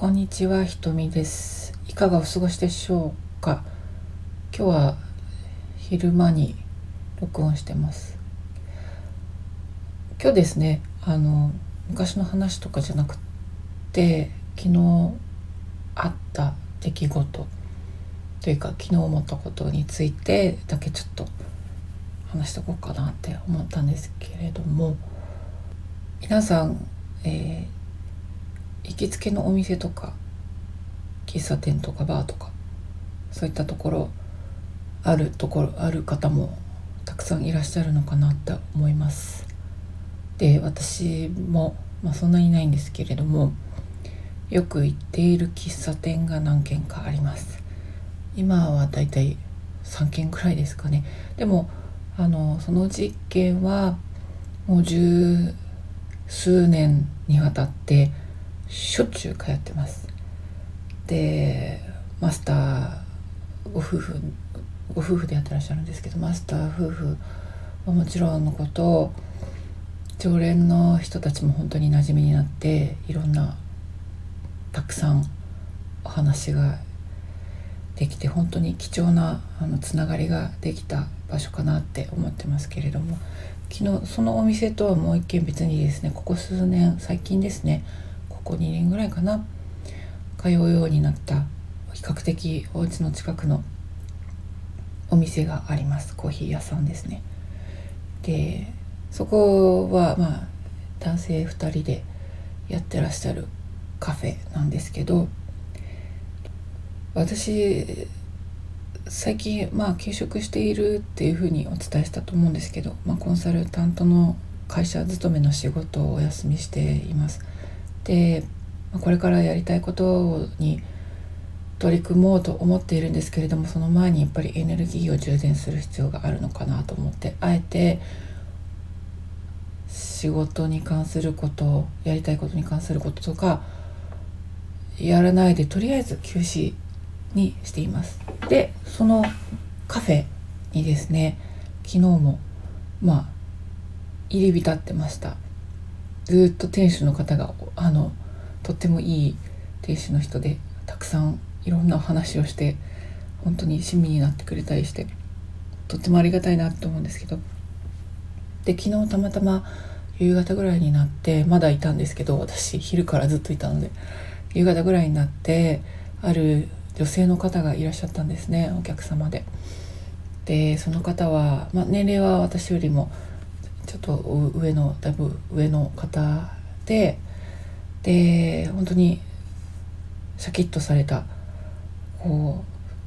こんにちは、ひとみです。いかがお過ごしでしょうか？今日は昼間に録音してます。今日ですね、あの昔の話とかじゃなくて、昨日あった出来事というか昨日思ったことについてだけちょっと話しておこうかなって思ったんですけれども、皆さん、えー行きつけのお店とか喫茶店とかバーとかそういったところあるところある方もたくさんいらっしゃるのかなって思います。で私も、まあ、そんなにないんですけれどもよく行っている喫茶店が何軒かあります。今はだいたい3軒くらいですかね。でもあのその実験はもう十数年にわたってしょっちゅう通ってます。でマスターご夫婦ご夫婦でやってらっしゃるんですけどマスター夫婦はもちろんのこと常連の人たちも本当に馴染みになっていろんなたくさんお話ができて本当に貴重なあのつながりができた場所かなって思ってますけれども昨日そのお店とはもう一軒別にですねここ数年最近ですねこ2年ぐらいかな通うようになった比較的お家の近くのお店があります。コーヒー屋さんですね。でそこはまあ男性2人でやってらっしゃるカフェなんですけど私最近まあ休職しているっていうふうにお伝えしたと思うんですけど、まあ、コンサルタントの会社勤めの仕事をお休みしています。でこれからやりたいことに取り組もうと思っているんですけれどもその前にやっぱりエネルギーを充電する必要があるのかなと思ってあえて仕事に関することやりたいことに関することとかやらないでとりあえず休止にしています。でそのカフェにですね昨日もまあ入り浸ってました。ずっと店主の方があのとってもいい店主の人でたくさんいろんなお話をして本当に親身になってくれたりしてとってもありがたいなと思うんですけどで昨日たまたま夕方ぐらいになってまだいたんですけど私昼からずっといたので夕方ぐらいになってある女性の方がいらっしゃったんですねお客様で。でその方は、まあ、年齢は私よりもちょっと上のだいぶ上の方でで本当にシャキッとされたこ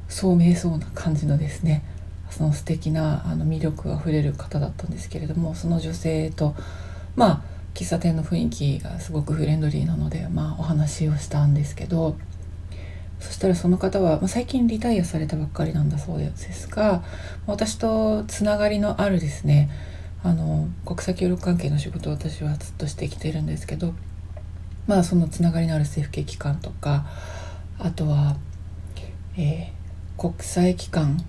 う聡明そうな感じのですねその素敵なあの魅力あふれる方だったんですけれどもその女性とまあ喫茶店の雰囲気がすごくフレンドリーなので、まあ、お話をしたんですけどそしたらその方は、まあ、最近リタイアされたばっかりなんだそうですが私とつながりのあるですねあの国際協力関係の仕事を私はずっとしてきてるんですけどまあそのつながりのある政府系機関とかあとは、えー、国際機関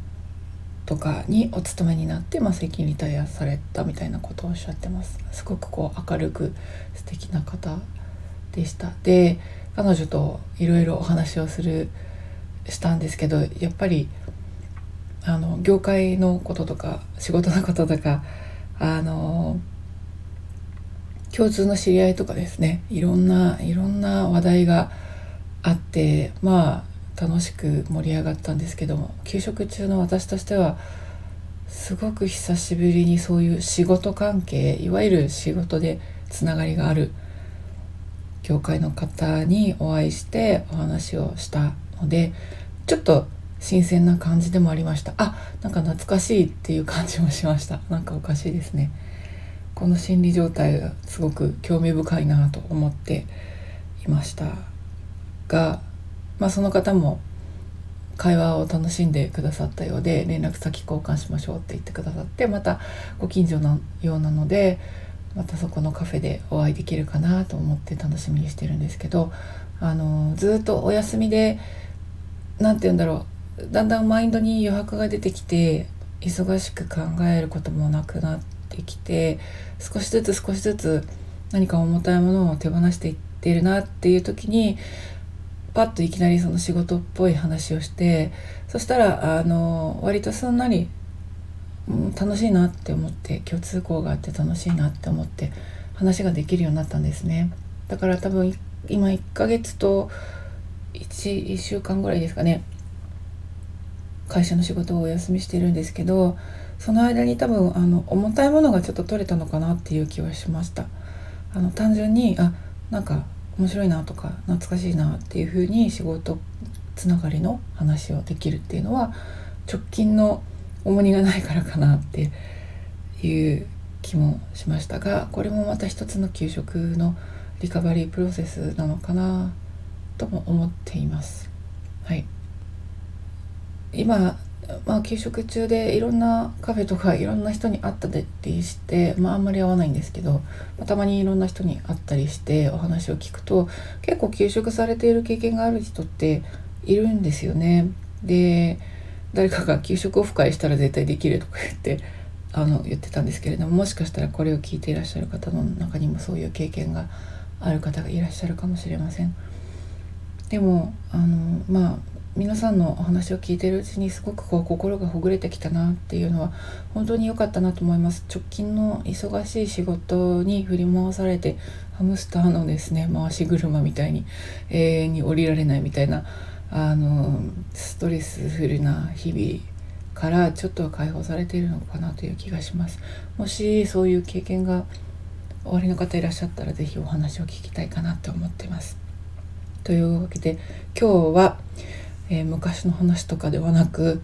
とかにお勤めになって、まあ、最近リタイアされたみたいなことをおっしゃってます。すごくこう明るく素敵な方でした。で彼女といろいろお話をするしたんですけどやっぱりあの業界のこととか仕事のこととかあの共通の知り合いとかですねいろんないろんな話題があってまあ楽しく盛り上がったんですけども休職中の私としてはすごく久しぶりにそういう仕事関係いわゆる仕事でつながりがある業界の方にお会いしてお話をしたのでちょっと新鮮な感じでもありました。あなんか懐かしいっていう感じもしました。なんかおかしいですね。この心理状態がすごく興味深いなと思っていましたがまあその方も会話を楽しんでくださったようで連絡先交換しましょうって言ってくださってまたご近所のようなのでまたそこのカフェでお会いできるかなと思って楽しみにしてるんですけどあのずっとお休みで何て言うんだろう。だんだんマインドに余白が出てきて忙しく考えることもなくなってきて少しずつ少しずつ何か重たいものを手放していってるなっていう時にパッといきなりその仕事っぽい話をしてそしたらあの割とすんなり、うん、楽しいなって思って共通項があって楽しいなって思って話ができるようになったんですね。だから多分今1ヶ月と 1, 1週間ぐらいですかね。会社の仕事をお休みしてるんですけどその間に多分あの重たいものがちょっと取れたのかなっていう気はしましたあの単純にあなんか面白いなとか懐かしいなっていう風に仕事つながりの話をできるっていうのは直近の重荷がないからかなっていう気もしましたがこれもまた一つの給食のリカバリープロセスなのかなとも思っています。はい今まあ、給食中でいろんなカフェとかいろんな人に会ったりして、まあ、あんまり会わないんですけど、まあ、たまにいろんな人に会ったりしてお話を聞くと結構給食されている経験がある人っているんですよね。で誰かが給食オフ会したら絶対できるとか言ってあの言ってたんですけれどももしかしたらこれを聞いていらっしゃる方の中にもそういう経験がある方がいらっしゃるかもしれません。でもあのまあ皆さんのお話を聞いてるうちにすごくこう心がほぐれてきたなっていうのは本当に良かったなと思います。直近の忙しい仕事に振り回されてハムスターのですね回し車みたいに永遠に降りられないみたいなあのストレスフルな日々からちょっとは解放されているのかなという気がします。もしそういう経験がおありの方いらっしゃったら是非お話を聞きたいかなと思ってます。というわけで今日はえー、昔の話とかではなく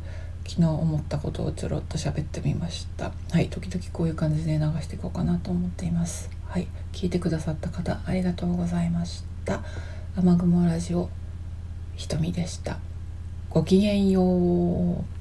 昨日思ったことをちょろっと喋ってみました。はい時々こういう感じで流していこうかなと思っています。はい聞いてくださった方ありがとうございました。雨雲ラジオひとみでした。ごきげんよう。